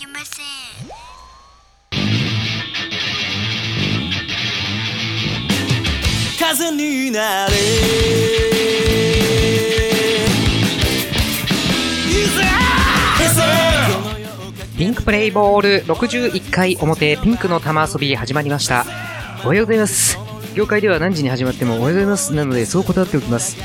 きません風になれピンクプレイボール61回表ピンクの玉遊び始まりました。おはようございます。業界では何時に始まってもおはようございますなのでそう断っておきます。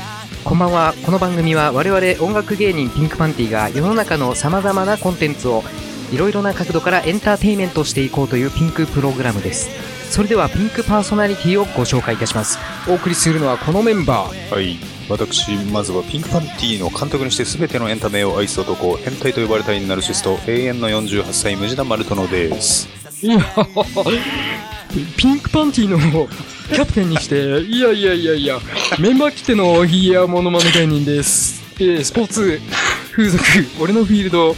こんばんは。この番組は我々音楽芸人ピンクパンティが世の中の様々なコンテンツをいろいろな角度からエンターテインメントしていこうというピンクプログラムです。それではピンクパーソナリティをご紹介いたします。お送りするのはこのメンバー。はい。私、まずはピンクパンティの監督にして全てのエンタメを愛す男、変態と呼ばれたいナルシスト、永遠の48歳、ムジナマルトノです。いや、ピンクパンティのキャプテンにして、いやいやいやいや、メンバー来てのヒーヤーモノマネ芸人です。えー、スポーツ、風俗、俺のフィールド、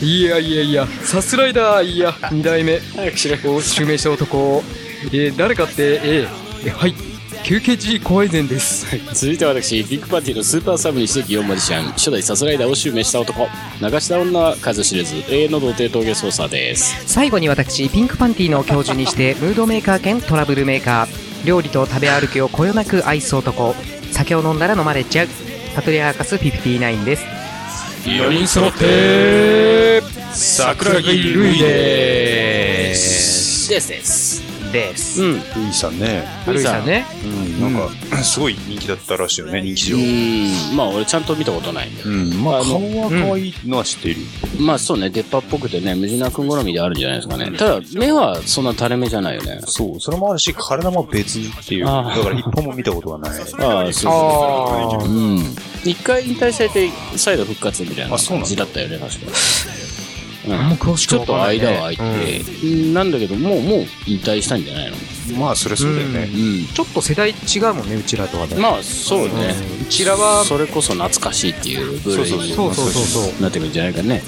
いやいやいや、サスライダー、いや、二代目、早くしろ。を襲名した男、えー、誰かって、えー、えはい、9KG 怖いぜんです。続いて私、ビッグパンティのスーパーサブにしてギオンマジシャン、初代サスライダーを襲名した男、流した女は数知れず、永遠の童貞峠操作です。最後に私ピンクパンティの教授にして ムードメーカー兼トラブルメーカー。料理と食べ歩きをこよなく愛す男。酒を飲んだら飲まれちゃう。パトリアーカス59です4人揃って、桜木ルイでーす。ですです。ですうん。ルイさんね。ルイさんねうん、なんか、すごい人気だったらしいよね、人気う上。ん。まあ、俺ちゃんと見たことない。うん、まあ、あの顔は可愛いのは知っている。まあ、そうね、出っ歯っぽくてね、ムジナ君好みであるんじゃないですかね。ただ、目はそんな垂れ目じゃないよね。そう、それもあるし、体も別っていう。だから一本も見たことがない。ああ、そうあそう。うん。一回引退されて、再度復活みたいなあそうなんだ感じだったよね、確か。あんま詳しちょっと。間は空いて、なんだけど、もう、もう引退したんじゃないの？まあ、そりゃそうだよね。うん。ちょっと世代違うもんねうちらとはねまあ、そうね。うちらはそれこそ懐かしいっていう部類にそうそうそうそう。なってくるんじゃないかね。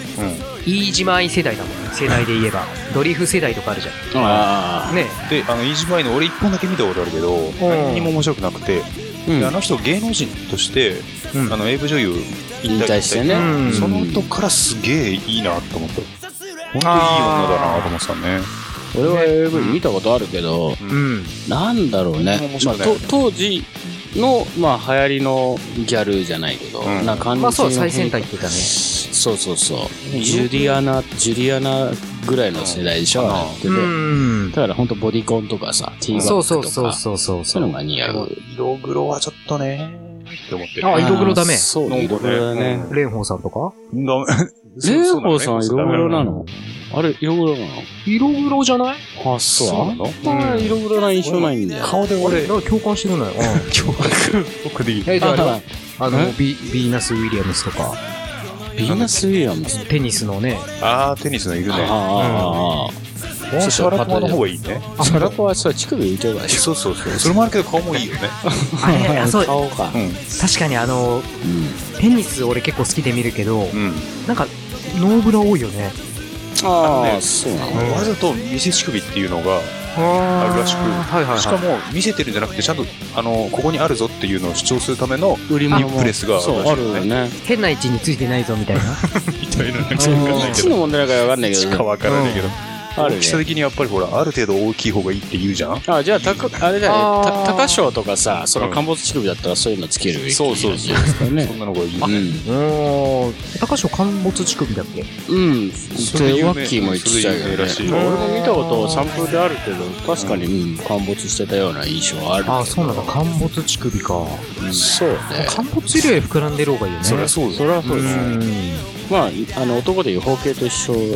飯島愛世代だもんね世代で言えば。ドリフ世代とかあるじゃあんね。で、あの、イージーマイの俺一本だけ見たことあるけど、何にも面白くなくて、あ。うんであの人芸能人として、うんあの、AV 女優引引退してね。うんその後からすげえいいなと思った。本当にいい女だなと思ってたね。俺は AV 見たことあるけど、うんなんだろうね面。まあ、当時の、まあ、流行りのギャルじゃないけど、うんな感じのまあそう最先端言ってたねそうそうそう。ジュリアナ、ジュリアナぐらいの世代でしょ、うんあれってうねん。だから本当ボディコンとかさ、ティーバッそうグとか、そうそうそうそうそう。いうのが似合う。色黒はちょっとね。って思ってる。あ色黒ダメ。そう、なんかね。色黒だね。蓮舫さんとか？ダメ。レイコさん色黒なの。のあれ、色黒な色黒じゃない？のあ、そう？そうなの？あんま色黒な印象ないんだよ。顔で俺、なんか共感してるのよ。僕でいい。え、じゃああのビーナス・ウィリアムスとか、ビーナス・ウィリアムズ。テニスのね、あー、テニスのいるね。ああ、うシャラポワの方がいいね。あ。シャラポはさ、乳首浮いてるから。そうそうそう。それもあるけど顔もいいよね。あそう、顔か。うん。確かにあの、うん。テニス俺結構好きで見るけど、うん。なんか、ノーブラ多いよね。ああ、そうなの。わざと見せ乳首っていうのが、ああるらしくはいはいはい。しかも見せてるんじゃなくて、ちゃんと、あの、ここにあるぞっていうのを主張するための売りニップレスがあるよね。変な位置についてないぞみたいな。みたいな、なんかわかんないいつのけど。問題かわかんないけど。しかわからないけど。あるね大きさ的にやっぱりほら、ある程度大きい方がいいって言うじゃん？あ、じゃあ、たか、あれだよね。高賞とかさ、そのうん陥没乳首だったらそういうのつけるべきそうそうそうですからねそ。んなのがいい。うん。おー、高橋陥没乳首だっけうん。で、ワッキーも言ってたよね。俺も見たことサンプルであるけど、確かに、うん、陥没してたような印象はある。あ、そうなんだ、陥没乳首か。そうね。陥没より膨らんでる方がいいよね。そりゃそうだそれはそうです。うん。まあ、あの、男でいう包茎と一緒、うん、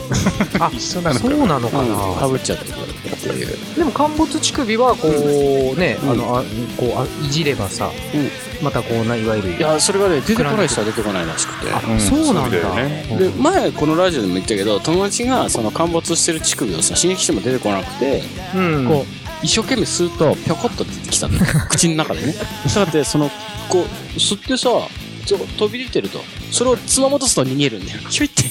あ、一緒なのか。そうなのかかな。ぶっちゃったっていう。でも陥没乳首はこうね、うん。あのあこうあいじればさ、うん。またこうないわゆるいや、それがね、出てこない人は出てこないらしくて。あ、うん。そうなんだ。だよね。で前このラジオでも言ったけど友達がその陥没してる乳首をさ刺激しても出てこなくて、うん。こう一生懸命吸うとぴょこっと出てきたの 口の中でね。したがってそのこう吸ってさ飛び出てると。それをつまもうとすと逃げるんだよ。ひょいって。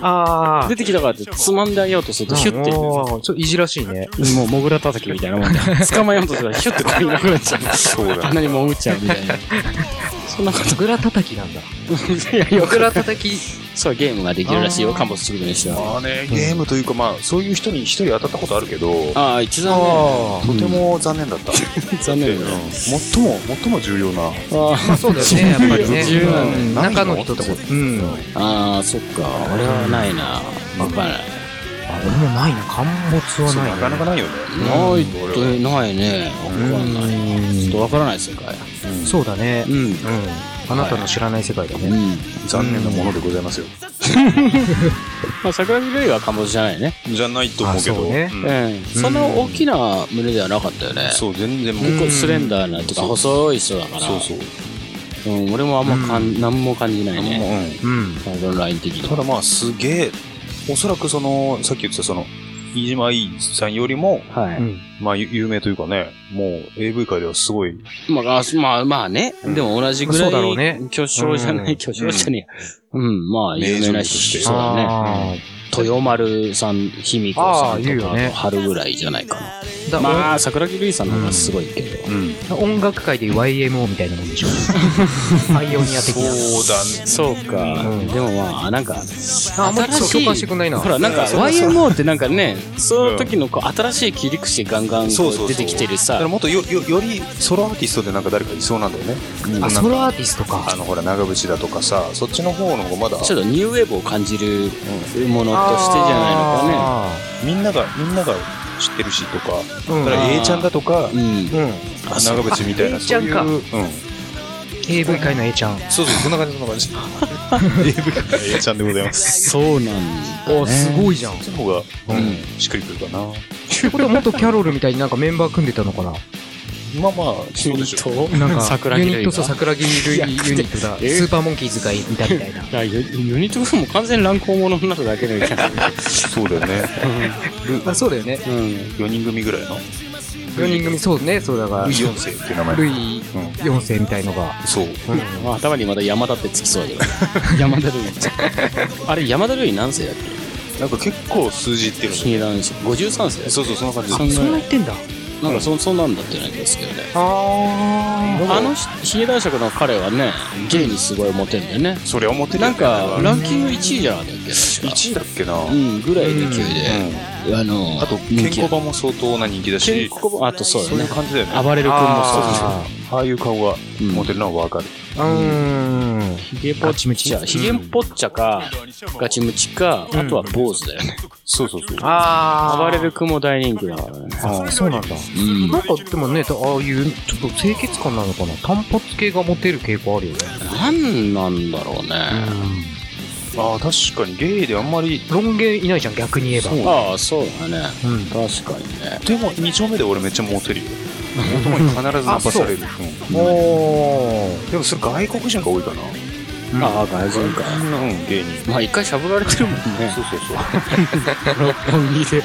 あ出てきたからってつまんであげようとするとヒュッて。ちょっといじらしいね。もうモグラ叩きみたいなもん。で 捕まえようとするとヒュッてこういなくなっちゃう。そうだ。鼻に潜っちゃうみたいなそんなことモグラ叩きなんだ いや叩きそう、ゲームができるらしいよ、あーカンボスチルドにしては。まあね、ゲームというか、まあ、そういう人に一人当たったことあるけど、ああ、一段あとても残念だった。残念だね。最も、最も重要な。あまあそうだよね、やっぱりね。重要なうん中の一つ。うん。あー、そっか。俺はないな。やっぱり。あ俺もないな、陥没はないそうなかなかないよね。ないって、ないね。わかんない。ちょっとわからない世界。そうだねう。ん。うん。あなたの知らない世界だね。うん。残念なものでございますよ。まあ、桜木類はカンボスじゃないね。じゃないと思うけど。あそうねうんうん。そんな大きな胸ではなかったよね。そう、全然もう。結構スレンダーな、っていうか細い人だから。そうそう。うん、俺もあんまかん、なんも感じないね。うんうん。サイドライン的には。ただまあ、すげえ、おそらくその、さっき言ってたその、飯島愛さんよりも、はい。うんまあ、ゆ有名というかね、もう AV 界ではすごい、まあ、あまあ、まあね。でも同じぐらい。そうだろうね巨匠じゃない、うん巨匠じゃねえ。うん、まあ、有名な名女優として人だね。あ豊丸さん、卑弥呼さんとか、ね春ぐらいじゃないかな。まあ、桜木瑠衣さんの方がすごいけど。うん。音楽界でいう YMO みたいなもんでしょ。パイオニア的な。そうだね。そうか。うんでもまあ、なんか、あ、あんまりそう共感してくんないな。ほら、なんかそうそう YMO ってなんかね、その時のこう新しい切り口ガンガン出てきてるさだから。もっとよ、よ、よりソロアーティストでなんか誰かいそうなんだよね。あ、ソロアーティストか。あの、ほら、長渕だとかさ、そっちの方の方がまだ、ちょっとニューウェーブを感じるものとしてじゃないのかあみんなが、みんなが知ってるしとか、ーうんだから A ちゃんだとか、ね。うん。うん。長渕みたいな、あ A ちゃんかそういううん。AV 界の A ちゃん。そうそう、そんな感じ、そんな感じ。AV から A ちゃんでございます。そうなんだ、おすごいじゃん。っそっちの方が、うんうん、しっくりくるかな。てことはもっとキャロルみたいになんかメンバー組んでたのかな？まあまあ、そうでしょ。なんか、桜木ユニットそう、桜木類ユニットだ。え？スーパーモンキーズがいたみたいな。いやユユニット部も完全に乱行者になるだけでみたいな。そうだよね。あそうだよね。うん。4人組ぐらいの？4人組、そうね、そうだからルイ、4世っていう名前。ルイ4世みたいのが。そう。まあ、頭にまだ山田ってつきそうだけど。山田るい。あれ、山田るい何世だっけ？なんか結構数字いってるんだヒゲ男子。53世そうそう、そんな感じあそんな言ってんだ。なんかそ、そんなんだってないですけどね。ああのひヒゲ男爵の彼はね、ゲイにすごいモテんだよね。それは思ってるよなんか、ランキング1位じゃなかったっけ確か。1位だっけな。うん、ぐらいの勢いで。うんあの、あと、健康版も相当な人気だ健し、康版、あとそうそういうだね。感じだよね。暴れる君もあああいう顔がそう。モテるのはわかる。うヒゲポッチャ、ヒゲポッチャか、ガチムチか、あとは坊主だよね。そうそうそう。あ暴れる君も大人気だからね。あ、そうなんだ。うん。なんか、でもね、ああいう、ちょっと清潔感なのかな単発系がモテる傾向あるよね。なんなんだろうね。ああ、確かにゲイであんまり、ロン毛いないじゃん、逆に言えば。ああ、そうだね。うん。確かにね。でも2丁目で俺めっちゃモテるよ。男に必ずナンパされる。うんおー。でもそれ外国人が多いかな。ああ、外人か。うん、芸人。まあ一回しゃぶられてるもんね。そうそうそう。六本木で。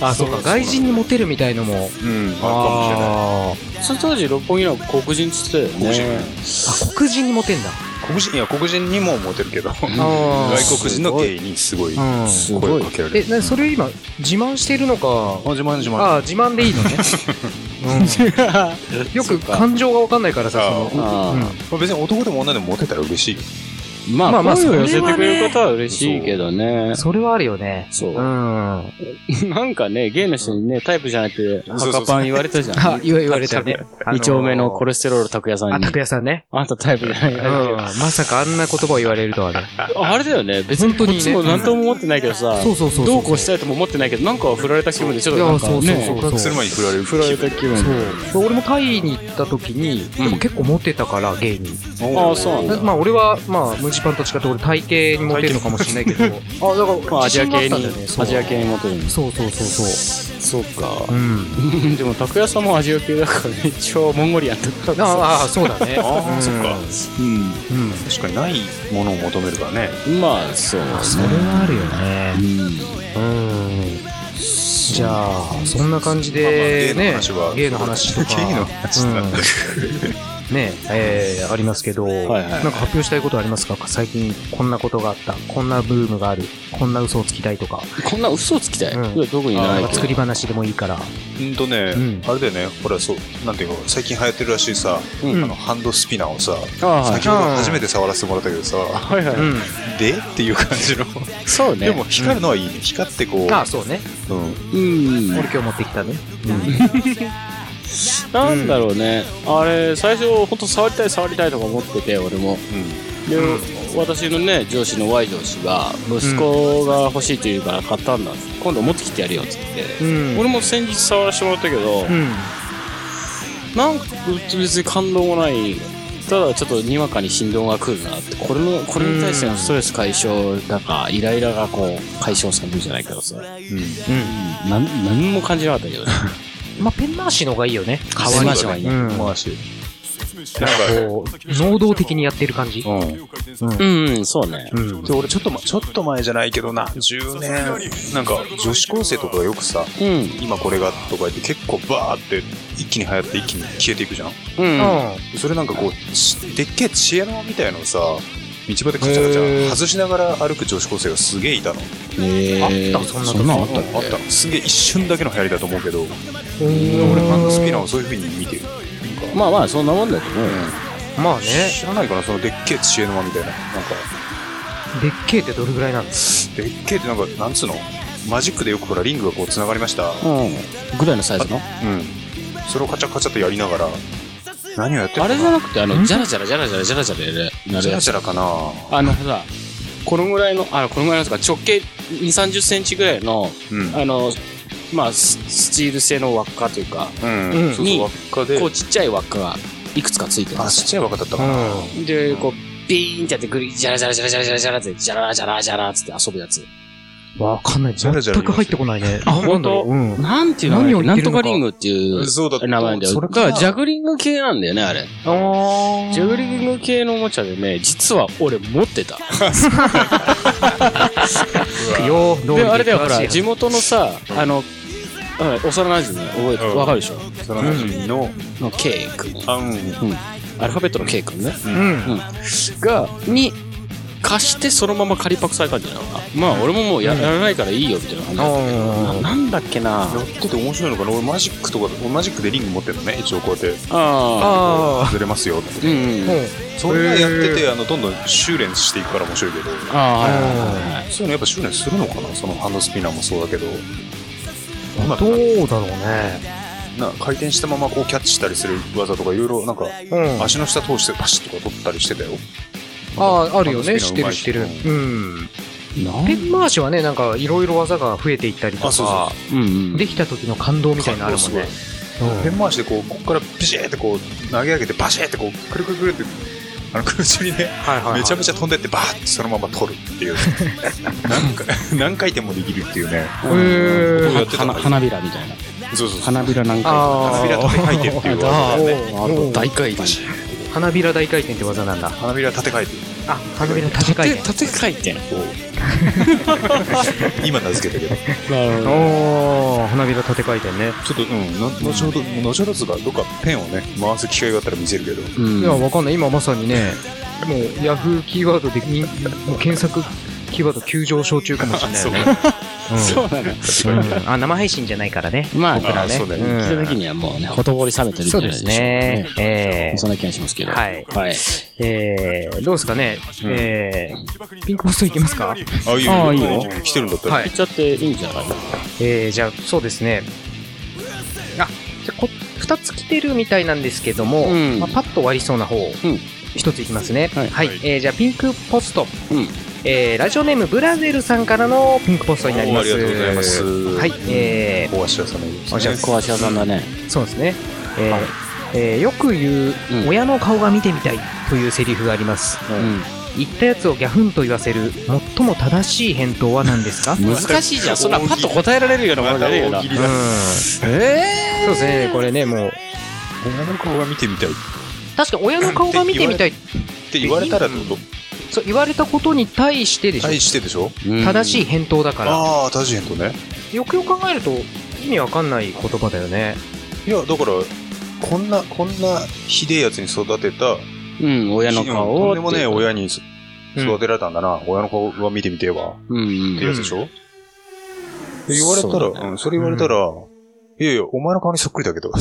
あ、そうか、外人にモテるみたいのも。うん、あるかもしれない。あその当時六本木の黒人っつってたよ黒人ね。ーあ、黒人にモテんだ。黒人、いや、黒人にもモテるけど、外あ国人のゲイにすごいうん。すごい声をか。けられえ、る。なそれ今、自慢してるのか。あ、自慢自慢。ああ、自慢でいいのね。うん。よく感情がわかんないからさ、その。あうんまあ別に男でも女でもモテたら嬉しいよ。あまあ、まあまあ声を寄せてそれはねくれる方は嬉しいけどね。それはあるよね。そううん。あ、なんかね、ゲイの人にね、タイプじゃなくて、赤パン言われたじゃん。言わ言われたね。二丁目のコレレステロール拓也さんあ、に。拓也さんね。あんたタイプじゃないうん。まさかあんな言葉を言われるとはね。あれだよね。別にこ本当にねっちも何とも思ってないけどさ、そうそうそうどうこうしたいとも思ってないけど、なんか振られた気分でちょっとなんかいやそうそうね、そうする前に振られる。振られた気分で。そう。俺もタイに行った時に、でも結構モテたから、ゲイに。ああ、そうなんだ。まあ俺は、まあ、ムジパンと違って俺体型にモテるのかもしれないけど。あ、だから、まあ、アジア系に、ねそうアジア系にモテるんです。そうそうそうそう。そうかう。ん。でも、拓也さんもアジア系だから、一応モンゴリアンとかさ。ああ、そうだね。うんああそっかうん。うん。確かにないものを求めるからね。まあ、そうそれはあるよね。うん。うん。じゃあ、そんな感じで、ねまあまあ、ゲイの話とか。ゲイの話なんだね、えー、ありますけど、はいはいなんか発表したいことありますか？最近こんなことがあった、こんなブームがある、こんな嘘をつきたいとか、こんな嘘をつきたい？うん特にない作り話でもいいから。うんとね、うんあれだよね、ほら、そう、なんていうか、最近流行ってるらしいさ、うんあの、ハンドスピナーをさ、先ほど初めて触らせてもらったけどさ、はいはい。うん。で？っていう感じの。そうね。でも、光るのはいいね。光ってこう、あ、そうね。うん。うん。俺今日持ってきたね。なんだろうね。あれ、最初、ほんと触りたい触りたいとか思ってて、俺も。で、私のね、上司の Y 上司が、息子が欲しいというから買ったんだ。今度持ってきてやるよ、っつって。うん。俺も先日触らせてもらったけど、うん。なんか別に感動もない。ただちょっとにわかに振動が来るなって。これの、これに対してのストレス解消だか、イライラがこう、解消されるじゃないけどさ。うん。なん、何も感じなかったけどね。まあ、ペン回しの方がいいよね。可愛いじゃん。うん。回し。なんかこう、能動的にやってる感じ？うん。うん、うん、そうね。うん。で、俺ちょっと、ま、ちょっと前じゃないけどな、10年、なんか女子高生とかがよくさ、うん。今これがとか言って結構バーって一気に流行って一気に消えていくじゃん？うん。それなんかこう、しでっけえ知恵の輪みたいのをさ、道端でカチャカチャ外しながら歩く女子高生がすげえいたの。えあったそんなそんなんあったあったの。すげえ一瞬だけの流行りだと思うけど、俺俺ハンドスピナーをそういう風に見てる。まあまあ、そんなもんだと思うよ。まあね、知らないかな、そのでっけえ知恵の輪みたいな。なんか、でっけえってどれぐらいなんですでっけえってなんか、なんつうの？マジックでよくほらリングがこう繋がりました。うん。ぐらいのサイズの？うん。それをカチャカチャとやりながら、何をやってるあのれじゃなくて、あの、ジャラジャラジャラジャラジャラジャラやる、なるジャやつ。ラジャラかなあのさ、このぐらいの、あ、このぐらいのとか、直径2、30センチぐらいの、うん。あの、まあ、ススチール製の輪っかというか、うん。うんそうそう、輪っかでこ、うちっちゃい輪っかがいくつかついてるんあ、ですちっちゃい輪っかだったかな。うで、こう、ビーンってやってぐり、ジャラジャラジャラジャラジャラジャラって、ジャラジャラジャラつって遊ぶやつ。ん。わかんない。全く入ってこないね。あなんだろう。うん。なんていうの？何を言なんってるのかとかリングっていうそうだ名前だよ。それかだから、ジャグリング系なんだよね、あれ。あージャグリング系のおもちゃでね、実は俺持ってた。で、りあれだよ、ほら、地元のさ、あの、うん幼馴染覚えて、うんわかるでしょ？その馴染みの、の K 君。あうん。アルファベットの K 君ね。うん。が、に、貸してそのまま仮パクされたんじゃないかな。まあ、俺ももうや,、やらないからいいよ、みたいな感じだったけどあーななんだっけなやってて面白いのかな？俺マジックとか、俺マジックでリング持ってるのね。一応こうやって、ああずれますよって。あ。うんうん。ー。それがやってて、あの、どんどん修練していくから面白いけど、ああ。そういうのやっぱ修練するのかな？そのハンドスピナーもそうだけど。今どうだろうね。な回転したままこうキャッチしたりする技とかいろいろなんか、うん。足の下通してパシッとか取ったりしてたよ。ああ、あるよね。知ってる知ってる。うん。ペン回しはね、なんかいろいろ技が増えていったりとあそうか、うんうん。できた時の感動みたいなのあるもんね。ペン回しでこう、ここからビシーってこう、投げ上げてバシーってこう、くるくるくるって、あの空中にね、はいはいはい。めちゃめちゃ飛んでってバーってそのまま取るっていう。何回、何回転もできるっていうね。へーやってたの花花びらみたいな。そうそうそう。花びら何回花びら縦回転っていう技がね。大回転。花びら大回転って技なんだ。花びら縦回転。あ、花びら縦回転。縦回転。今名付けたけど。なるほど。花びら縦回転ね。ちょっと、うん、の後ほど、後ほどつうか、どっかペンをね、回す機会があったら見せるけど。うんいや、わかんない。今まさにね、もう、ヤフーキーワードでに、もう検索キーワード急上昇中かもしれないよね。そうなの。うんうんあ、生配信じゃないからね。まあ僕らね。あそうだよねん聞いた時にはもうね、ほとぼり冷めてるそうですね。えそんな気がしますけど。はいはい。えー、どうですかね、うんえー、ピンクポストいきますか？あ、いいああいいよ来てるんだったら。はい言っちゃっていいんじゃない？えー、じゃあ、そうですね。あ、じゃあこ、二つ来てるみたいなんですけども、うんまあ、パッと終わりそうな方、ん一ついきますね。はいはい。えー、じゃあ、ピンクポスト。うんえー、ラジオネーム、ブラゼルさんからのピンクポストになります。ありがとうございますはい。え大橋屋さんのですねおじゃ小橋屋さんだね。ー、そうですね。えーはいえーよく言う、うん親の顔が見てみたいというセリフがあります。うん。言ったやつをギャフンと言わせる、最も正しい返答は何ですか？難しいじゃん。そんなパッと答えられるようなものじゃねえよな。うん。えそうですね、これね、もう、親の顔が見てみたいっ確か親の顔が見てみたいて言われたらってこそう言われたことに対してでしとょ、対してでしょ？正しい返答だから、ああ、正しい返答ね。よくよく考えると意味わかんない言葉だよね。いや、だから、こんな、こんなひでえやつに育てた、うん、親の顔を。とんでもねえ親にうん。育てられたんだな。親の顔は見てみてえわ。うんうんってやつでしょ、で言われたら、そね。うん、それ言われたら、いやいや、お前の顔にそっくりだけど。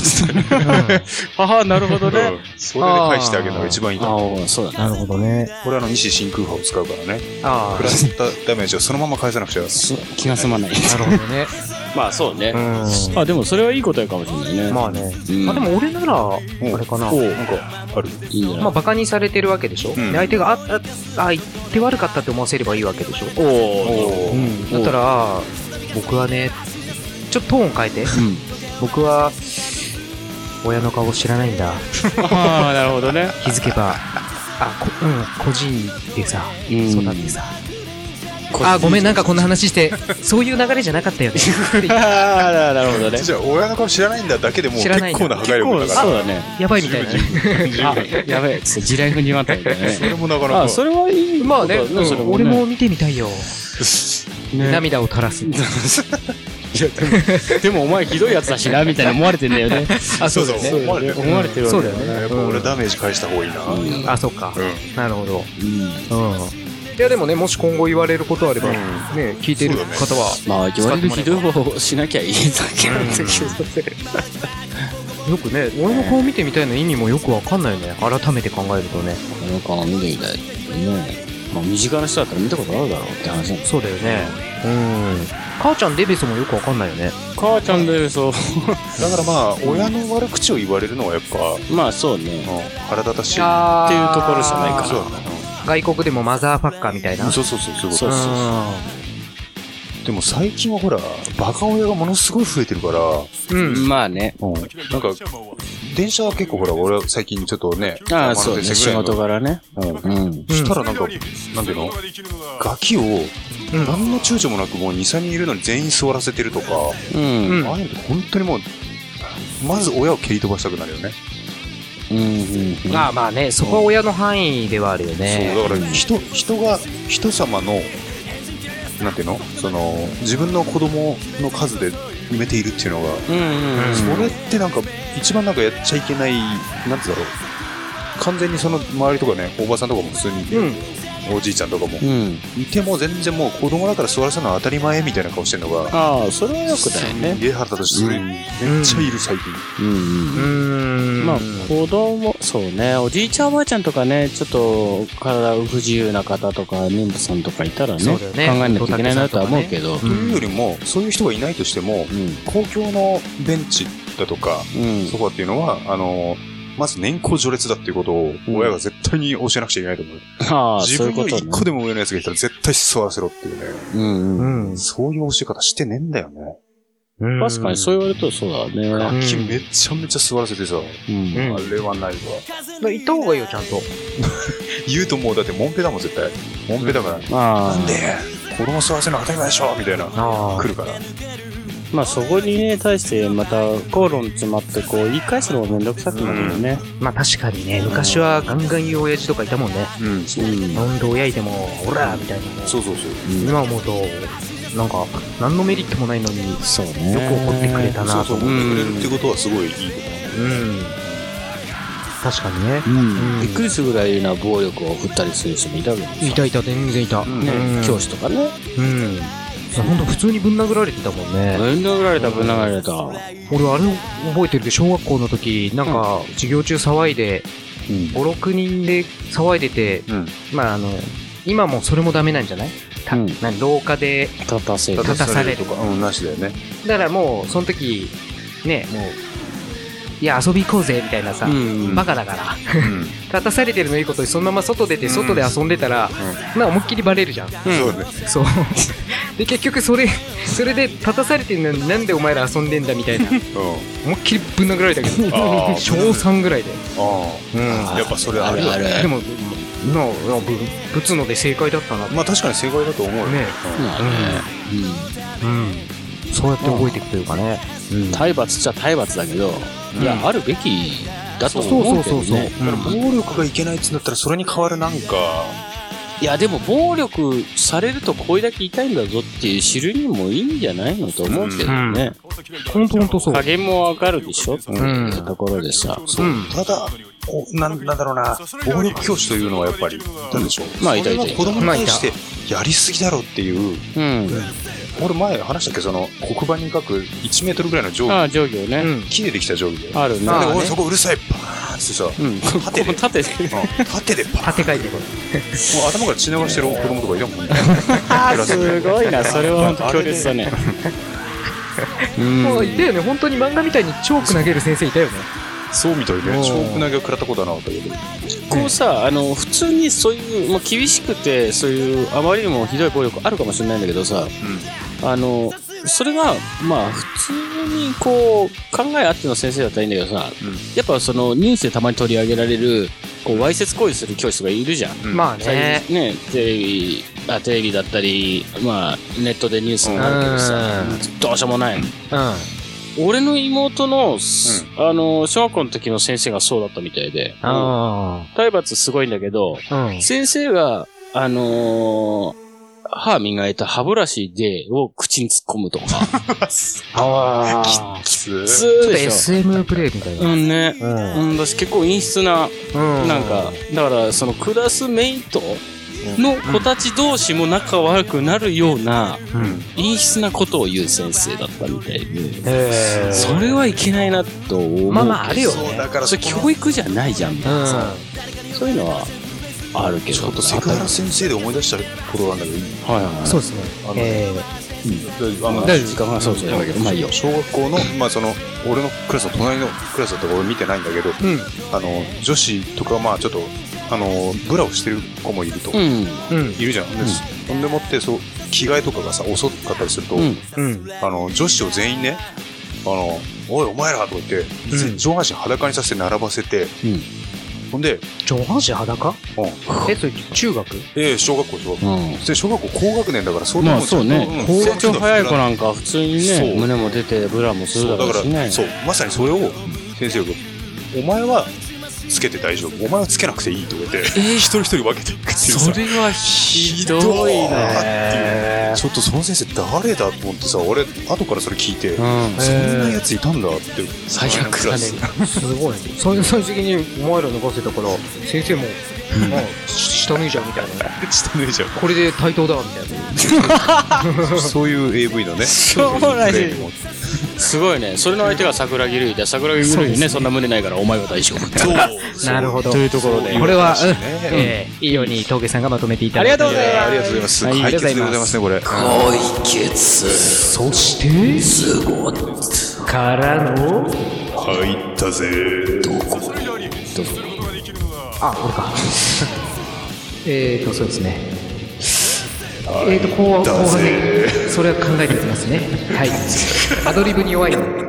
ああ、なるほどね。それで返してあげるのが一番いいと思う。ああ、そうだね。なるほどね。これあの、西真空波を使うからね。あ食らったダメージをそのまま返さなくちゃ。そ気が済まない。あ、なるほどね。まあそうねう。ん。あ、でもそれはいいことやかもしれないね。まあね。うんまあでも俺なら、あれかな。なんか、ある。いいんじゃない？まあ、バカにされてるわけでしょ、相手が、あ、あ、あ、言って悪かったって思わせればいいわけでしょ？おお。だったら、僕はね、ちょっとトーン変えて。うん。僕は、親の顔知らないんだ。ああ、なるほどね。気づけば、あ、こうん、個人でさ、うん育ってさ。あ、ごめん、なんかこんな話して、そういう流れじゃなかったよね。ああ、なるほどね。じゃあ、親の顔知らないんだだけでもう知らないんだ結構な破壊力だから。そうだね。やばいみたいな。あ、やべえ、地雷踏んじまったみたいなそれね。もなかなか。あ、それはいい。まあね、うん俺も見てみたいよ。ね涙を垂らす。いやでも、でもお前ひどいやつだしな、みたいな思われてんだよね。あ、そうだよね。思われてる思われてるわけそうだよねやっぱ俺ダメージ返した方がいいな。あ、そっか。うん。なるほど。うん。うん。いや、でもね、もし今後言われることあれば、うんね、聞いてる方は、まあ、言われるひどい方をしなきゃいいだけなんだけどよくね、俺の顔見てみたいの意味もよくわかんないよね。改めて考えるとね。この顔見てみたいね。まあ、身近な人だったら見たことあるだろうって話なんですそうだよね。うん。母ちゃんデベソもよくわかんないよね。母ちゃんでそう。だからまあ、親の悪口を言われるのはやっぱ、まあ、そうね。うん腹立たしい。あっていうところじゃないかなそうだね。外国でもマザーファッカーみたいな。うんそうそうそう、そういうそうそうでも最近はほら、バカ親がものすごい増えてるから、うん。まあね。うん、なんか、電車は結構ほら、俺は最近ちょっとね、ああ、そうね。仕事柄ね。うんうん。そしたらなんか、なんていうの？ガキを、うん何の躊躇もなくもう2、3人いるのに全員座らせてるとか、うん。うんああいうのって本当にもう、まず親を蹴り飛ばしたくなるよね。うん。うん。うん。まあまあね、そこは親の範囲ではあるよね。そう、だから人、人が、人様の、なんていうの？その、自分の子供の数で埋めているっていうのが、うんうんうん。それってなんか、一番なんかやっちゃいけない、なんてだろう。完全にその周りとかね、おばさんとかも普通に、うん。おじいちゃんとかも、うん。いても全然もう子供だから座らせるのは当たり前みたいな顔してるのが、ああ、それはよくだよすね。げえ腹立つし、それめっちゃいる最近。うんうん。うーん。まあ、子供、そうね、おじいちゃんおばあちゃんとかね、ちょっと体不自由な方とか、妊婦さんとかいたらね、ね考えなきゃいけないなとは思うけど、というよりも、そういう人がいないとしても、うん。公共のベンチだとか、うん。ソファっていうのは、あの、まず年功序列だっていうことを親が絶対に教えなくちゃいけないと思う。ああ、自。分より一個でも上のやつがいたら絶対座らせろっていうね。うん。そういう教え方してねえんだよね。うん確かにそう言われるとそうだね。ん秋めちゃめちゃ座らせてさ、うん。うんあれはないわ。言った方がいいよ、ちゃんと。言うともうだってモンペだもん絶対。モンペだから。まあ、なんで子供座らせるの当たり前でしょみたいな。あ来るから。まあそこにね、対してまた口論詰まって、こう、言い返すのもめんどくさくなるよね。まあ確かにね、昔はガンガン言う親父とかいたもんね。うん。うん。親いても、オラみたいなね。そうそうそう。今思うと、なん。か、何のメリットもないのに、よそうね。く怒ってくれたなと思ってくれるってことはすごいいいこうん。確かにね。びっくりするぐらいな暴力を振ったりする人もいたわけでいたいた、全然いた。ん。ねうん。教師とかね。うん。ほんと普通にぶん殴られてたもんね。ぶん殴られた、ぶん殴られた。俺あれ覚えてるけど、小学校の時、なんか、授業中騒いで、うん。5、6人で騒いでて、と。うん。まああの、今もそれもダメなんじゃない？たうん何廊下で、立たせる。立たされるとか、うん、なしだよね。だからもう、その時、ね、もう、いや、遊び行こうぜ、みたいなさ、うんバカだから、うん。立たされてるのいいことに、そのまま外出て、外で遊んでたら、まあ思いっきりバレるじゃん。そうね。そう。で、結局それ、それで立たされてるのになんでお前ら遊んでんだみたいな、うん。思いっきりぶん殴られたけど、小3ぐらいで。あうんあ。やっぱそれあるよね。でも、なあ、ぶぶつので正解だったな。まあ確かに正解だと思うよ。ねまあね。うん。そうやって動いていくというかね。うん。体罰っちゃ体罰だけど、いや、あるべきだとそう思うけどそうそうそう。ね。暴力がいけないっつうんだったら、それに代わるなんか、いや、でも暴力されるとこれだけ痛いんだぞっていう知るにもいいんじゃないのと思うけどね。ほんとほんとそう。加減もわかるでしょっていうところでさ。うん。ただ、おなんなんだろうな、暴力教師というのはやっぱり、なんでしょう。まあいたいたいた子供に対してやりすぎだろっていう、うん。俺前話したっけその黒板に書く1メートルぐらいの定規、ああ、定規をね。うん。木でできた定規で。あるね。あーで、おい、そこうるさい、バーンってさ、うん。縦で 縦で。うん縦でバーン縦書いてこもう頭から血流してる子供とかいたもんね。あーすごいな。それは本当強烈だね。うもういたよね。本当に漫画みたいにチョーク投げる先生いたよね。そうみたいね。おーチョーク投げを食らったことはなかったけど。こうさ、あの、普通にそういう、もう厳しくて、そういう、あまりにもひどい暴力あるかもしれないんだけどさ、あの、それが、まあ、普通にこう、考えあっての先生だったらいいんだけどさ、うんやっぱその、ニュースでたまに取り上げられる、こう、わいせつ行為する教師とかいるじゃん。うんまあね。ね、テレビ、あ、テレビだったり、まあ、ネットでニュースになるけどさ、どうしようもない。うん。俺の妹の、あの、小学校の時の先生がそうだったみたいで、あ体罰すごいんだけど、あ。うん。先生が、あのー歯磨いた歯ブラシで、を口に突っ込むとか。ああ。きつ普ちょっと SM プレイみたいょ。な。うんね。うん。うん、私結構陰湿な、うん。なんか、だから、そのクラスメイトの子たち同士も仲悪くなるような、うん。陰湿なことを言う先生だったみたいで、へそれはいけないなと思う。まあまああるよそう、ね。だからそれ教育じゃないじゃん、みたいなさうそういうのはあるけど。ちょっとセクハラ先生で思い出したことなんだけど、はいはいん。そうですね。あのえあの大丈夫時間がそうそうだけど、まあいいよ。小学校の、まあその、俺のクラスの隣のクラスだったから俺見てないんだけど、ーうん。あの、女子とかまあちょっと、あの、ブラをしてる子もいると。うん。うん。いるじゃん。でほんでもって、そう、着替えとかがさ、遅かったりすると、うん。うん。あの、女子を全員ね、あの、おい、お前らとか言って、うん上半身裸にさせて並ばせて、うん。ほんで、上半身裸？うん、え、それ中学？ええ小学校、小学校。うん。で小学校高学年だから、そうまあそうね。ん成長早い子なんか普通にね、そう。胸も出てブラもするそうだかだろうしね。ら、。そう、まさにそれを先生が、お前はつけて大丈夫、お前はつけなくていいとか言って、一人一人分けていくっていうさそれはひどいひどいなね。えちょっとその先生誰だと思ってさ、俺、後からそれ聞いて、うん。そんなやついたんだって。最悪だねすごいね。最最終的にお前ら脱がせたから、先生も、まあ、下脱いじゃうみたいな。下脱いじゃう。これで対等だ、みたいな。そういう AV のね。そうなんですすごいね。それの相手が桜木類で、桜木類ね、そんな胸ないからお前は大丈夫。そう。なるほど。というところで。これは、うんねえーいいように峠さんがまとめていただいて。ありがとうございますありがとうございます。はい解決でございますね、これ。そして、からの、入ったぜ。あ、俺か。えーと、そうですね。えーと、後後半で、それは考えていきますね。はい。アドリブに弱いので。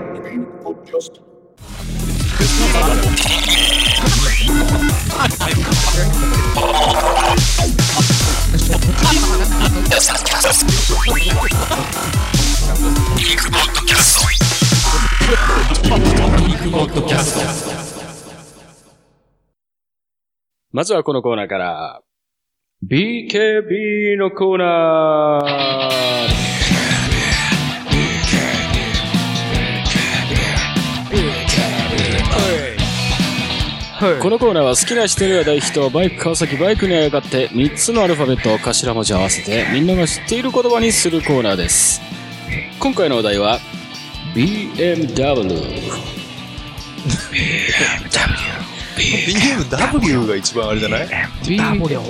まずはこのコーナーから、BKB のコーナーはい。このコーナーは好きな人や大人、バイク川崎バイクにあやかって3つのアルファベットを頭文字合わせてみんなが知っている言葉にするコーナーです。今回のお題は BMW。BMW が一番あれじゃない？BMW。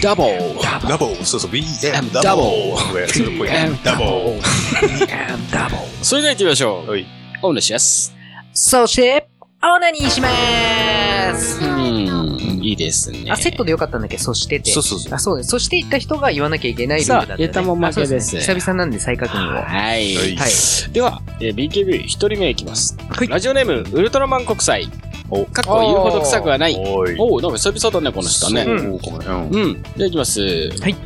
ダボそうそう、BM ダボそれっぽいねダボそれでは行ってみましょう。はい。お願いします。そして、オナニーしまーすうん、いいですね。あ、セットでよかったんだっけ？そしてて。そうそうそうあ、そうです。そして言った人が言わなきゃいけないルールだった、ね。さあ言ったもん負けです久々なんで再確認を。ははい。はいい。では、えー BKB 一人目いきます。はいラジオネーム、ウルトラマン国際。おかっこ言うほど臭くはない。おい。おう、なんか久々だね、この人ね。そうんうん。では行きます。はい。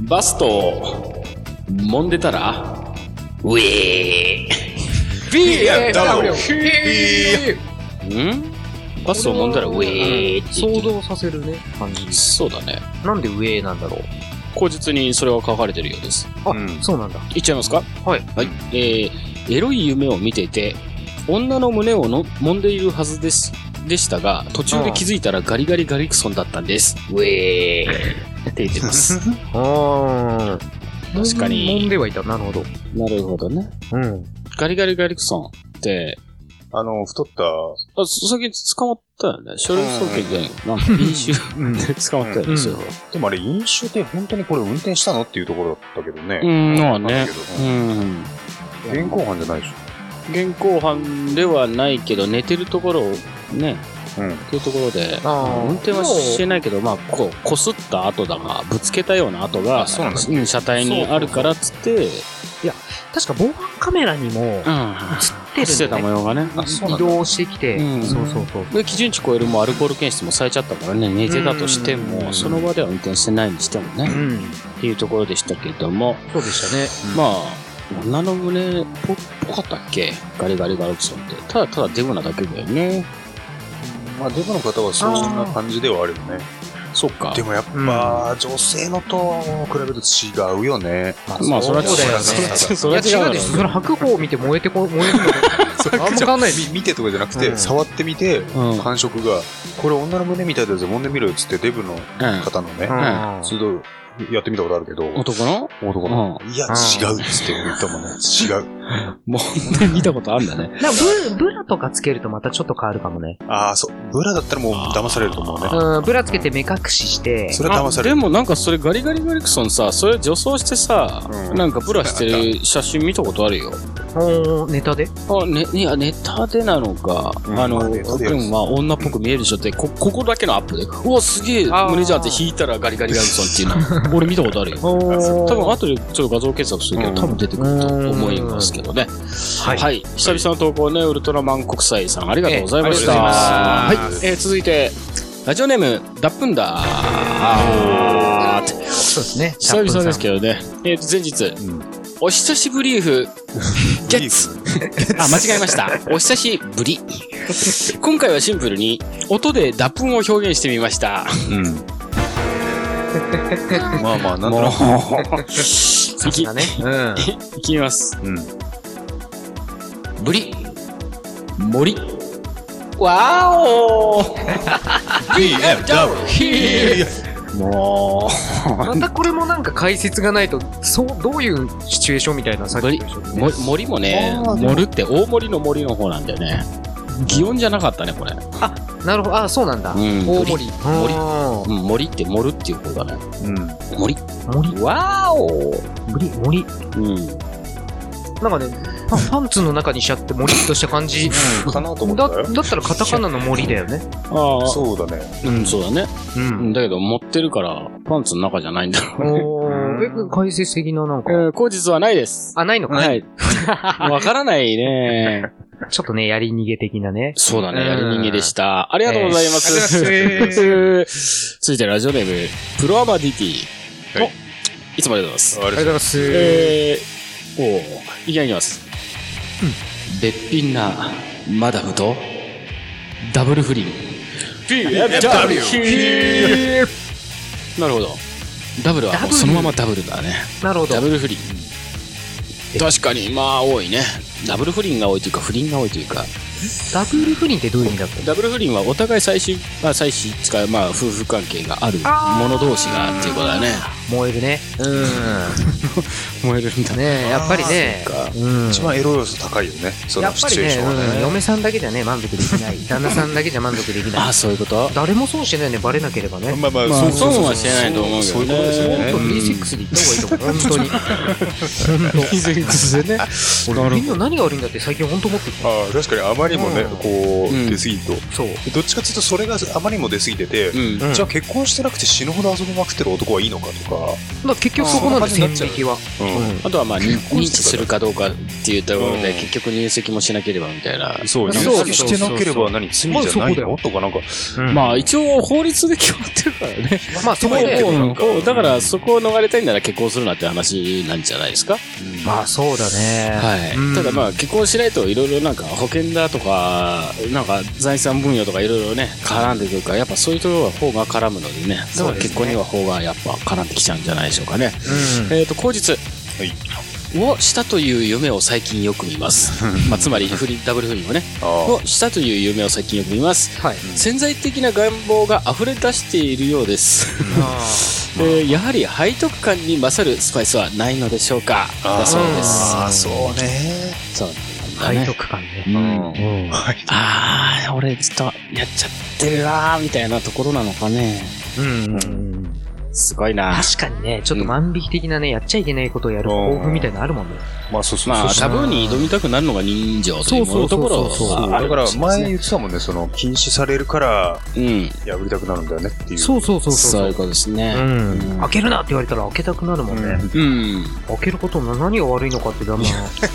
バストを、揉んでたら、ウェー。BMW ん？バスを揉んだらウェーって言って想像させるね、感じ。そうだね。なんで上なんだろう。口実にそれは書かれてるようです。あ、うんそうなんだ。いっちゃいますか？はい。はい。えー、エロい夢を見てて、女の胸をの揉んでいるはずです。でしたが、途中で気づいたらガリガリガリクソンだったんです。ウェーって言ってます。ああ。確かに揉んではいた。なるほど。なるほどね。うん。ガリガリガリクソンって、あの、太った、あ、最近捕まったよね。書類送検で、なんか飲酒で捕まったよね、うんそれは。でもあれ飲酒で本当にこれ運転したのっていうところだったけどね。うん、まあねだけど。うん。現行犯じゃないでし現行犯ではないけど、寝てるところをね、ょ。うん。っていうところで、運転はしてないけど、まあ、こう、こすった跡だが、ぶつけたような跡が、あそうなんだん車体にあるからっつって、確か防犯カメラにも映うん。ってるんだね。模様がね。移動してきて、うんそうそうそう。で、基準値超えるもアルコール検出もされちゃったからね、寝てたとしてうも、んその場では運転してないにしてもね、うん。っていうところでしたけども、そうでしたね。まあ、女の胸ぽぽかったっけ？ガリガリガルクソンって。ただただデブなだけだよね。まあ、デブの方はそんな感じではあるよね。そっか。でもやっぱ、女性のと比べると違うよね。まあ、それは違うそうだよねそれは違うでしょ。それ白鵬を見て燃えてこ、燃えるの あんま変わんないみ見てとかじゃなくて、うん。触ってみて、うん。感触が、これ女の胸みたいだぜ、揉んでみろよっつってデブのうん。方のね、うん。それとやってみたことあるけど、男の？男の、いや、うん違うっつって言ったもんね。違う。もう、見たことあるんだね。ブブラとかつけるとまたちょっと変わるかもね。ああ、そう。ブラだったらもう騙されると思うね。うん、ブラつけて目隠しして、それは騙される。でもなんかそれガリガリガリクソンさ、それ女装してさ、うんなんかブラしてる写真見たことあるよ。おーネタで？あ、ね、いや、ネタでなのか、うんあの、でもまあ女っぽく見えるでしょって、こ、ここだけのアップで、うわ、すげえ、胸じゃんって引いたらガリガリガリクソンっていうの、俺見たことあるよ。お多分後でちょっと画像検索するけど、うん多分出てくると思いますけどね。はいはい。久々の投稿ね、ウルトラマン国際さん、ありがとうございました。ええありがとうございますはい。えー続いて、ラジオネーム、ダップンダー。そうですね。久々ですけどね。えーと、前日、お久しぶりーふ、ゲッツ。あ、間違えました。お久しぶり。今回はシンプルに、音で脱粉を表現してみました。うん。まあまあ、なんともなう、く。いき、だね。うん。いきます。うん。ぶり、森。わおー BMW! もまたこれもなんか解説がないと、そう、どういうシチュエーションみたいなさっきねも森もね、あーでも盛るって大森の森の方なんだよね。擬音じゃなかったね、これ。なるほど。あ、そうなんだ。うん大。森あうん、森って盛るっていう方だね。うん。森。ー森。わお森。森。うん。なんかね、パパンツの中にしちゃって森っとした感じ。かなと思だったよ。だったらカタカナの森だよね。ああ、そうだね。うん、そうだね。うう。ん、だけど、持ってるから、パンツの中じゃないんだろうね。おー、え、解説的ななんか。えー、口実はないです。あ、ないのか。はい。わからないね。ちょっとね、やり逃げ的なね。そうだね、うんやり人間でした。ありがとうございます。えー続いてラジオネーム、プロアマ DT。はいおいつもありがとうございます。ありがとうございます。えー、おーいきなりいきます。べっぴんなマダムと、ダブル不倫。なるほど。ダブルはもうそのままダブルだね。なるほどダ。ブル不倫。確かに、まあ多いね。ダブル不倫が多いというか、不倫が多いというか、ダブル不倫ってどういう意味だったダブル不倫はお互い最終、まあ最終つか、まあ夫婦関係がある者同士がっていうことだね。燃えるね。う 燃えるんだん。ねえやっぱりね。うん。一番エロ要素高いよね。そのシやっぱりねチュエーションはうん、ね。嫁さんだけじゃね、満足できない。旦那さんだけじゃ満足できないあ、。そういうこと？誰も損してないね、バレなければね。まあまあ、まあそうそうそう損はしてないと思うけどねそういうことですよねもっと。フリーセックスで言った方がいいと思う。本当に。本以前癖でね。当。俺、みんな何が悪いんだって最近本当思ってきた。ああ、確かにあまりにもねうん、こう出過ぎると。そう。どっちかっていうと、それがあまりにも出過ぎてて、うん。うんじゃあ結婚してなくて死ぬほど遊びまくってる男はいいのかとか、まあ結局そこなんです、線引きは。うんあとはまあ、認認知するかどうかっていうところで、うん結局入籍もしなければみたいな。そう、入そう籍してなければ何、罪じゃないまあそこだのよとかなんか、うんまあ、一応法律で決まってるからね。まあそこで、うんだから、そこを逃れたいなら結婚するなって話なんじゃないですか？まあそうだね。はい。うんただまあ結婚しないといろいろなんか保険だとか、なんか財産分与とかいろいろね、絡んでくるから、やっぱそういうところは法が絡むのでね、そうね結婚には法がやっぱ絡んできちゃうんじゃないでしょうかね。うん。えっ、と、口実。をしたという夢を最近よく見ます。まあ、つまり、フリダブル不倫をね、あをしたという夢を最近よく見ます。はい。潜在的な願望が溢れ出しているようです。えー やはり背徳感に勝るスパイスはないのでしょうかあだそうです。あー、そうね。そう背徳感ね。うんうん。ああ、俺ちょっとやっちゃってるなーみたいなところなのかね。うん。すごいな。確かにね、ちょっと万引き的なね、やっちゃいけないことをやる興奮みたいなのあるもんね。まあ、そうそうまあ、そう。タブーに挑みたくなるのが人情というもののところそうそうそうそうはあるだから前言ってたもんね、その禁止されるからうん。破りたくなるんだよねっていう。そうそうそうそう。そういうことですね。うん。開けるなって言われたら開けたくなるもんね。うん。開けることの何が悪いのかって、まあ、い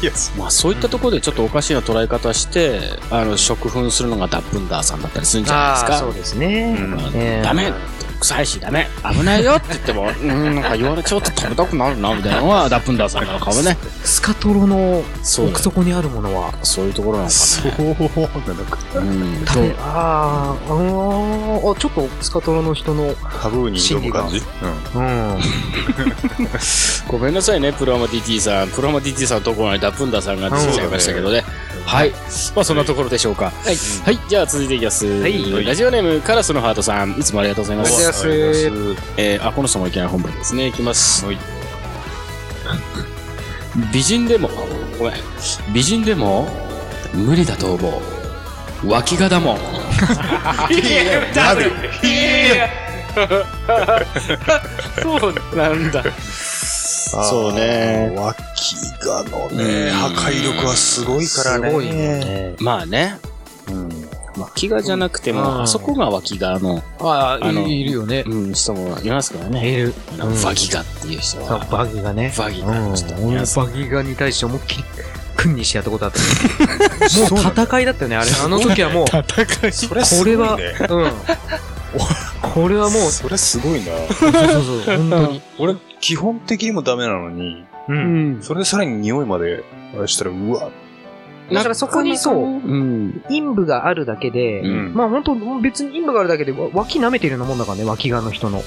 や、まあ、そういったところでちょっとおかしな捉え方して、あの、食粉するのがダップンダーさんだったりするんじゃないですか。そうですね。うんえーダメ臭いしダメ危ないよって言っても、うん、なんか言われちゃうと食べたくなるな、みたいなのは、ダップンダーさんなのかもね。スカトロのそう奥底にあるものは、そういうところなのかそうなのか。な。うん。食べ、あー、あーあ、ちょっとスカトロの人の、タブーに挑む感じ？うん。うん。ごめんなさいね、プロアマ DT さん。プロアマ DT さんのところにダップンダーさんが出てきちゃいましたけどね。はい。まあ、そんなところでしょうか。はい。はい。じゃあ、続いていきます。いラジオネーム、カラスのハートさん。いつもありがとうございます。ありがとうございますえー、あ、この人もいきなり本文ですね。いきます。美人でも、ごめん。美人でも、無理だと思う。脇がだもん。そうなんだ。そうね。脇がのね、破壊力はすごいからね。すごいよね。まあね。うん。脇がじゃなくてうんも、あそこが脇がの、ああのいるよね。うん、人もいますからね。いる。あのバギガっていう人は。バギがね。バギガの人うん。バギガに対して思いっきり、君にしてやったことあった。もう戦いだったよね、あれ。あの時はもう、戦いそれすこれは、ごいね。うん。これはもう、それすごいな。そうそうそう、本当に。俺、基本的にもダメなのに、う。うんん。それでさらに匂いまで、あれしたら、うわ。だからそこにそう、うん。陰部があるだけで、うんまあ本当別に陰部があるだけで、わ脇舐めてるようなもんだからね、脇がの人の。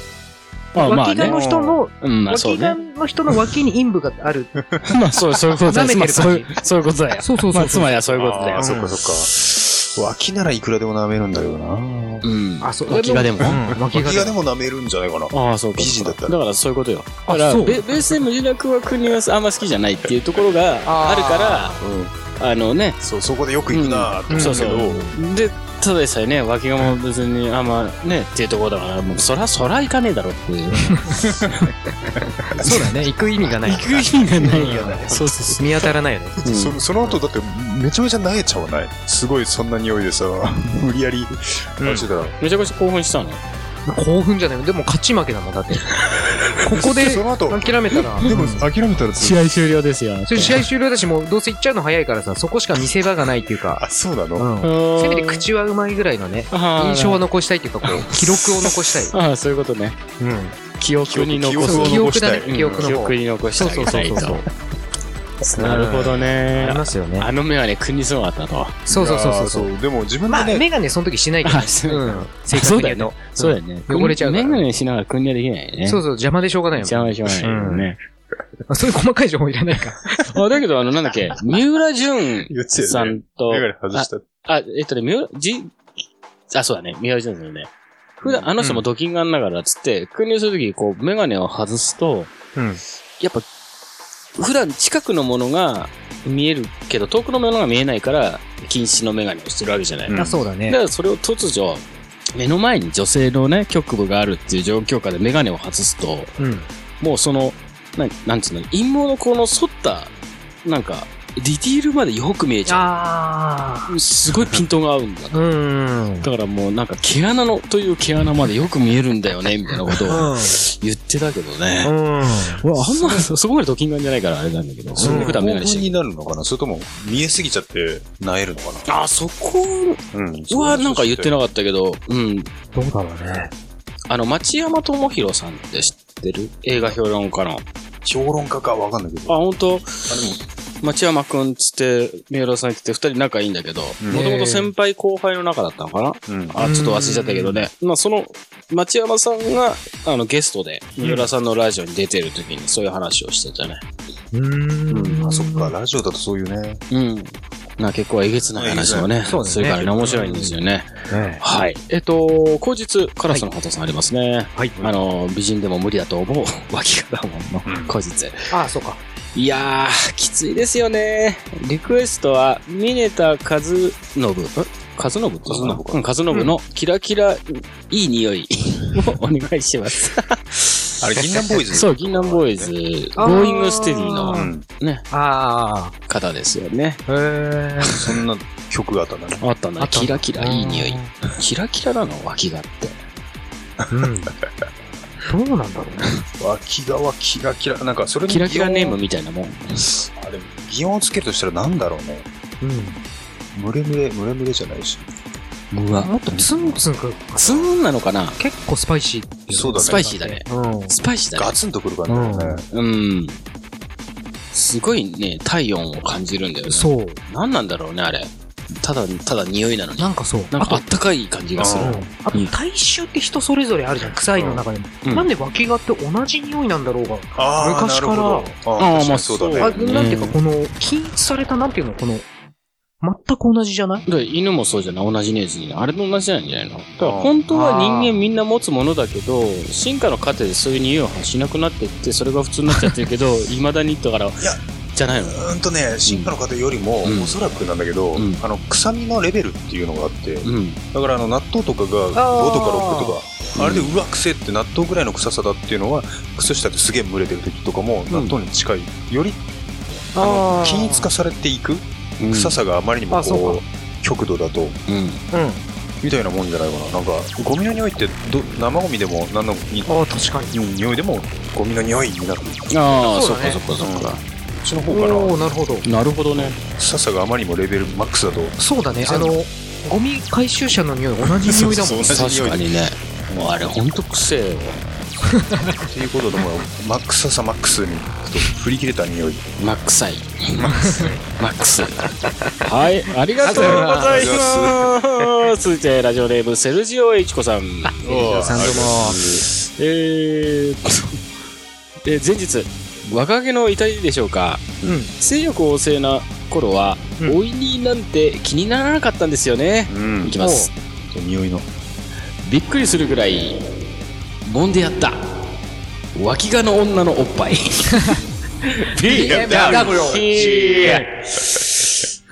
脇がの。人の、脇がね。の人の脇に陰部がある。まあそう、そういうことだよ。舐めてるまあそういう感そういうことだよ。そうそうまあつまりはそういうことだあよー。そっかそっか。脇ならいくらでも舐めるんだけどな。うん。あ、そう。脇がでも？うん脇脇がでも。も舐めるんじゃないかな。ああ、そうか。美人だったらだからそういうことよ。あだから、そうベベースで無地なくは国はあんま好きじゃないっていうところがあるから、うん。あのね、そう、そこでよく行くなーと思うけど、。で、ただでさえね、脇がも別にあんまね、っていうところだから、もうそら、そら行かねえだろっていう。そうだね、行く意味がない。行く意味がないよね。そうそうそう。見当たらないよね。うんそその後だってめちゃめちゃ投げちゃわない？すごいそんな匂いでさ無理やりうんめちゃくちゃ興奮したの？興奮じゃない。でも勝ち負けだもん、だって。ここでその後諦めたら。でも諦めたらず試合終了ですよ。それ試合終了だし、もうどうせ行っちゃうの早いからさ、そこしか見せ場がないっていうか、あそうなの、うん。せめて口口はうまいぐらいのね、印印象は残したいっていうか、こう、記録を残したい。ああ、そういうことね。うん。記憶に残す記憶を。記憶だね残したい記憶記憶に残したいそうそうそうと。なるほどあねり。ますよね。あの目はね、国にすごかったと。そうそうそうそうそう。でも自分まあ、でね、メガネその時しないけどね。あそううん。正確に言うと。そうだよね。汚れちゃうからメガネしながら国はできないよね。そうそう、邪魔でしょうがないよ。邪魔しょうがないよね。あそういう細かい情報いらないか。あ、だけど、あの、なんだっけ、三浦淳さんと、あ、えっとね、三浦、じ、あ、そうだね、三浦淳さんね。普段、あの人もドキンガンながらっつって、訓練するとき、こう、メガネを外すと、うん。やっぱ、普段近くのものが見えるけど、遠くのものが見えないから、禁止のメガネをしてるわけじゃない。うんあ、そうだだねか。らそれを突如、目の前に女性のね、局部があるっていう状況下でメガネを外すと、うん。もうその、なん、なんつうの、陰謀のこの反った、なんか、ディティールまでよく見えちゃあう。すごいピントが合うんだ。ー。うん。だからもうなんか毛穴のという毛穴までよく見えるんだよね、みたいなことを言ってたけどね。うん。俺あんまそ そこまでドキンガンじゃないからあれなんだけど、それ普段メガネしてになるのかな？それとも見えすぎちゃって萎えるのかあ、そこなうん。はなんか言ってなかったけど、うん。どうだろうね。あの、町山智博さんって知ってる？映画評論家の。評論家かわかんないけあ、ど。本当？あ、で町山くんつって、三浦さん言ってて、二人仲いいんだけど、うんもともと先輩後輩の仲だったのかな？も、うん。あ、ちょっと忘れちゃったけどね。まあ、その、町山さんが、あの、ゲストで、三浦さんのラジオに出てる時に、そういう話をしてたね。うーん。あ、そっか、ラジオだとそういうね。うん。まあ、結構えげつない話をね、そうだねするからね、面白いんですよね。ねはい。えっと、後日、カラスの畑さんありますね。はい。あの、美人でも無理だと思う、脇がもんの、後日。あ、そうか。いやー、きついですよね。リクエストは、峰田和信。ん和信って和信かうん、和信のキラキラいい匂いをお願いします。あれ、銀杏ボーイズ？そう、銀杏ボーイズ、ゴあーーイングステディうのん。ね、あ方ですよね。あ。へえ。そんな曲があったんだね。あったな、キラキラいい匂い。キラキラなの？脇があって。うん。どうなんだろうね。脇側キラキラ。なんか、それにキラキラネーム擬みたいなもん。音あ、でも、擬音をつけるとしたらなんだろうね。うん。ムレムレ、ムレムレじゃないし。うわ。もっとツンツンくる。ツーンなのかな結構スパイシー。そうだね。スパイシーだね。うん。スパイシーだね。ガツンとくる感じだよね。うん。すごいね、体温を感じるんだよね。そう。何なんだろうね、あれ。ただ、ただ匂いなのに。なんかそう。なんかあったかい感じがするあ。と、体臭って人それぞれあるじゃん。臭いの中でも。うんなんで脇がって同じ匂いなんだろうが。昔からあー、あーまあそうあだね。なんていうか、この、均一された、なんていうの、この、全く同じじゃない？で犬もそうじゃない同じネジあれと同じなんじゃないのだから本当は人間みんな持つものだけど、進化の過程でそういう匂いを発しなくなってって、それが普通になっちゃってるけど、未だに、だから、やじゃないの？うーんとね、進化の過程よりも、うんおそらくなんだけど、うんあの、臭みのレベルっていうのがあって、うん。だからあの、納豆とかが5とか6とか、あれでうわ、臭いって納豆ぐらいの臭さだっていうのは、靴下ですげえ蒸れてる時とかも、納豆に近い。より、あの、均一化されていく臭さがあまりにもあそうこう、極度だと、うん。うん。みたいなもんじゃないかな。なんか、ゴミの匂いってど、生ゴミでも、何のにああ、確かに。うん匂いでも、ゴミの匂いになる。ああ、そそうっかそっかそっか。こっちの方かな。おおなるほど。なるほどね。臭さがあまりにもレベルマックスだと、そうだね。あの、ゴミ回収車の匂い、同じ匂いだもん。そうそう同じ匂い確かにね。もうあれほんとくせえよ。っていうことでも、マックスさマックスに、振り切れた匂い。マックサイ。マックス。マックス。はい、ありがとうございます。続いて、ラジオネーム、セルジオエイチコさん。さんどうも。えーえー前日、若気の至りでしょうか。うん。性欲旺盛な頃は、うんおいになんて気にならなかったんですよね。うんいきます。匂いの。びっくりするぐらい、揉んでやった。脇がの女のおっぱい。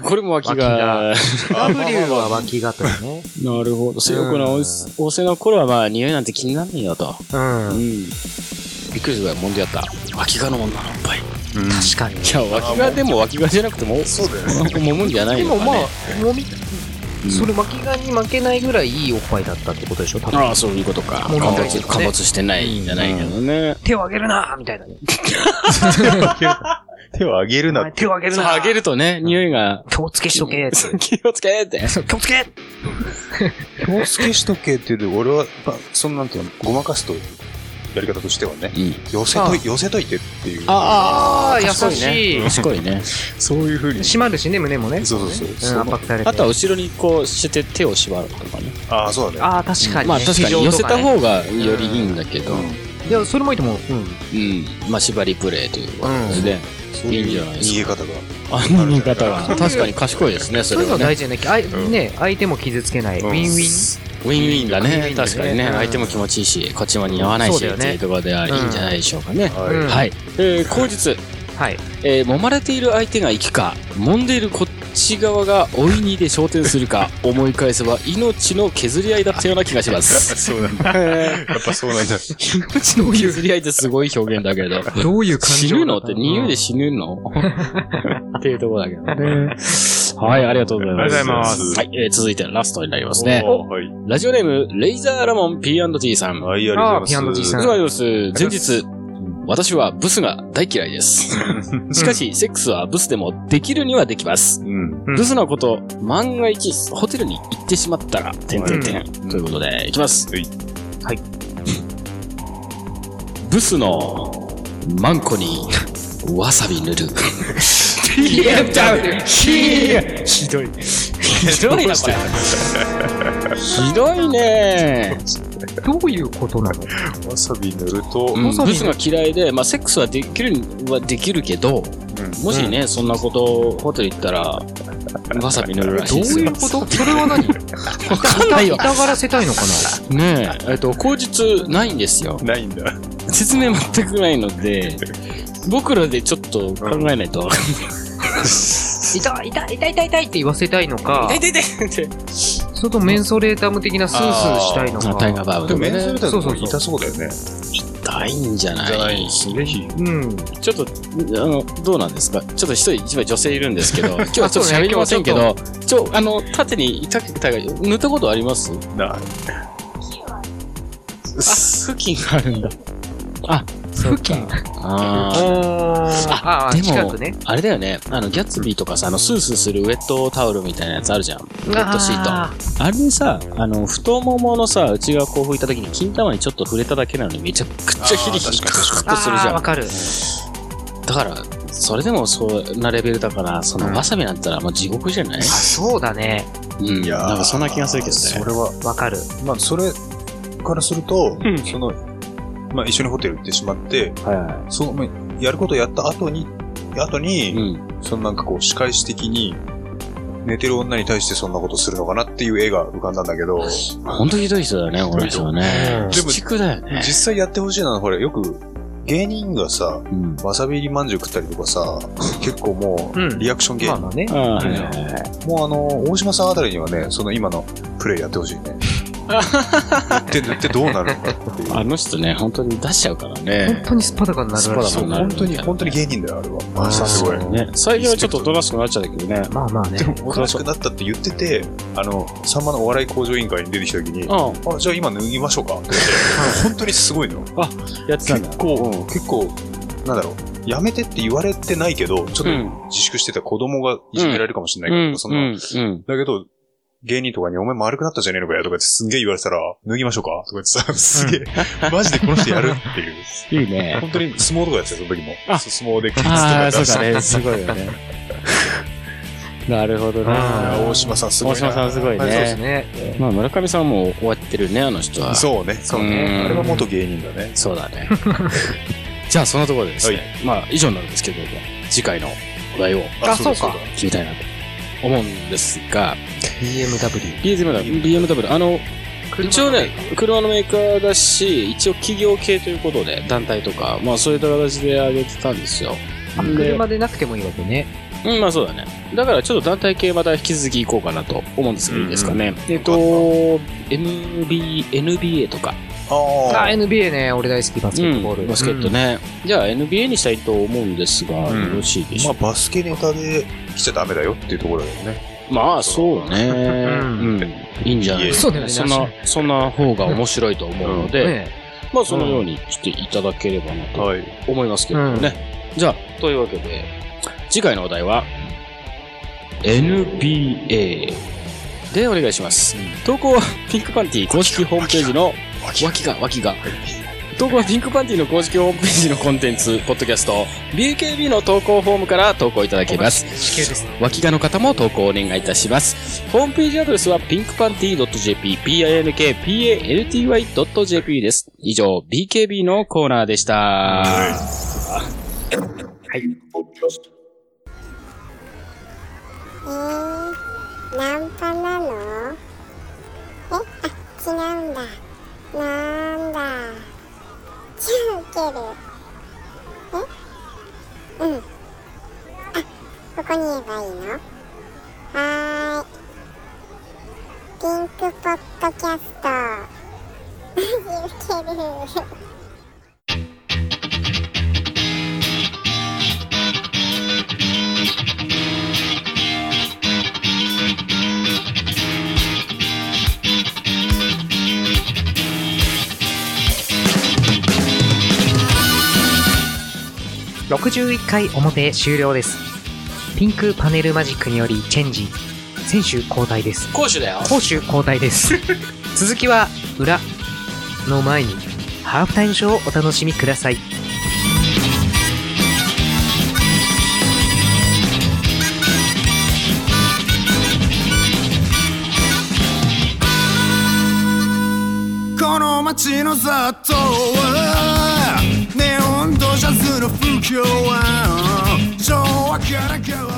これも脇が。W は脇がとね。なるほど。性欲の旺盛な頃はまあ匂いなんて気にならないよと。う。うんん。びっくりするぐらい揉んでやった。脇がの女のおっぱい。い確かに。や、脇がでも脇がじゃなくても、そうだよね。揉むんじゃないでもまあのかね。、もみ、それ脇がに負けないぐらいいいおっぱいだったってことでしょ多分。ああ、そういうことか。貨揉んだ物りとかね貨物してないんじゃないけどね。手を挙げるなみたいなね。手を上げるな。手を挙げるなそう、あげるとね、匂いが、気をつけしとけって。気をつけって。気をつけ気をつけしとけっていうと、俺は、まあそんなんていうの、ごまかすと、やり方としてはね、うん。寄せとい、寄せといてっていう。ああ、優賢いねしい。賢いね。そういうふうに。閉まるしね、胸もね。そうそうそううん、圧迫されて。あとは後ろにこうして手を縛るとかね。ああ、そうだね。ああ、確かにね。まあ確かに寄せたが。方がよりいいんだけど、いや、それもいいと思う。うん。うん。まあ縛りプレイということで、そういいいんじゃないう逃げ方が。あの見方が。確かに賢いですね、そそういうのれはね。大事だね。あいね、相手も傷つけない。ウうんィンウィン。ウィンウィンだねウィンウィ。ンだね確かにね。うん相手も気持ちいいし、こっちも似合わないし、そうだよねっていうところではいいんじゃないでしょうかね。はい。えー、口実。はい。えー揉まれている相手が生きか、揉んでいるこっち側が追いにで昇天するか、思い返せば命の削り合いだったような気がします。そうなんだ。えやっぱそうなんだ。命の削り合いってすごい表現だけど。どういう感情死ぬのって匂いで死ぬの？っていうところだけどね。はい、ありがとうございます。ありがとうございますはい、えー続いてラストになりますね。おはい。ラジオネーム、レイザーラモン P&T さん。はい、ありがとうございます。あー P&T さんお疲れ様です。前日、私はブスが大嫌いです。しかし、セックスはブスでもできるにはできます。うん。うんブスなこと、万が一、ホテルに行ってしまったら、てんてんてん。ということで、いきます。はいはい。ブスのマンコにわさび塗る。ひどい。ひどいな、これ。ひどいね。どういうことなの？わさび塗ると、うんブスが嫌いで、まあ、セックスはできるはできるけど、もしね、そんなことホテル行ったら、わさび塗るらしいですよどういう。こと？それは何？わかんないよ。痛がらせたいのかな？ねえ、えっと、口実ないんですよ。ないんだ。説明全くないので、僕らでちょっと考えないと。痛い痛い痛い痛い痛いって言わせたいのか、痛い痛い痛いそれともメンソレータム的なスースーしたいのか。タイガーバーブでもメンね。ズルだとそうそうそう痛そうだよね。痛いんじゃない？じゃないぜひ。うん。ちょっと、あの、どうなんですか？ちょっと一人一枚女性いるんですけど、今日はちょっと喋りませんけど、ちょ、あの、縦に痛くたが、塗ったことありますな。あ、付近があるんだ。あ、付近あーああ、でも近くね。あれだよね。あの、ギャッツビーとかさ、あの、スースーするウェットタオルみたいなやつあるじゃん。ウェットシート。ああれでさ、あの、太もものさ、内側こう拭いた時に金玉にちょっと触れただけなのにめちゃくちゃヒリヒリカッとするじゃん。あーわかる。だから、それでもそうなレベルだから、そのわさびなんたらもう地獄じゃない？あ、そうだね。うん。いやーなんかそんな気がするけどね。それは、わかる。まあ、それからするとうん、その、まあ、一緒にホテル行ってしまって、はいはその、まあやることをやった後に、後い。に、うん。そのなんかこう、仕返し的に、寝てる女に対してそんなことするのかなっていう絵が浮かんだんだけど、ほんとひどい人だよね、この人はね。でも鬼畜だよね。実際やってほしいのは、ほら、よく、芸人がさ、うん。わさび入りまんじゅう食ったりとかさ、結構もうんう、リアクション芸人。まあまあね。ああ、はいはいはい。もうあの、大島さんあたりにはね、その今のプレイやってほしいね。塗って塗ってどうなるのかっていう。あの人ね、本当に出しちゃうからね本。当にスパダカになるらしいスパダカそう、になる本当に、本当に芸人だよ、あれは。マジですごい。ね。最近はちょっとおとなしくなっちゃったけどね。まあまあねで。も、おとなしくなったって言ってて、あの、さんまのお笑い向上委員会に出てきた時に、ああ、じゃあ今脱ぎましょうかって言って、本当にすごいのよ。あ、やってたんだ。結構、うん結構、なんだろう、やめてって言われてないけど、ちょっとうん自粛してた子供がいじめられるかもしれないからとか、そんな、うん。だけど、芸人とかにお前丸くなったじゃねえのかよとかってすんげえ言われてたら、脱ぎましょうか？とか言ってさ、すげえ、マジでこの人やる？っていう。いいね。本当に相撲とかやってたよ、その時も。あ相撲でキッズとか出してそうだね。すごいよね。なるほどいやな。大島さんすごいな。大島さんすごいそうですね。ね。まあ、村上さんも終わってるね、あの人は。そうね。そううんね。あれは元芸人だね。そうだね。じゃあ、そのところでですね。まあ、以上なんですけども、次回のお題をあそうか決めたいなと思うんですが、BMW。BMW、BMW、あの、一応ね、車のメーカーだし、一応企業系ということで、団体とか、まあそういった形で上げてたんですよ。あで車でなくてもいいわけね。うん、まあそうだね。だからちょっと団体系また引き続き行こうかなと思うんですけど、いいですかね。えっと、NB、NBA とか、あ、ああ。NBA ね、俺大好きバスケットボール。バスケットね。じゃあ NBA にしたいと思うんですが、うんよろしいでしょうまあバスケネタで来ちゃダメだよっていうところだよね。まあ、そうね。うんん。いいんじゃない？ですか、そうだよねそんな、そんな方が面白いと思うので、ねまあ、そのようにしていただければなとはい。思いますけどね。じゃあ、というわけで、次回のお題は、NBA でお願いします。投稿はピンクパンティ公式ホームページの脇が、脇が。投稿はピンクパンティの公式ホームページのコンテンツ、ポッドキャスト、BKB の投稿フォームから投稿いただけます。脇がの方も投稿お願いいたします。ホームページアドレスは pinkpanty.jp、pinkpanty.jp です。以上、BKB のコーナーでした。えー、ナンパなの？えあ、違うんだ。なんだ。ちゃあ受ける。え？うん。あ、ここに言えばいいの？はーい。ピンクポッドキャスト。マジ受ける。61回表終了です。ピンクパネルマジックによりチェンジ、選手交代です。攻守だよ。攻守交代です。続きは裏の前にハーフタイムショーをお楽しみください。この街の雑踏は So I gotta go.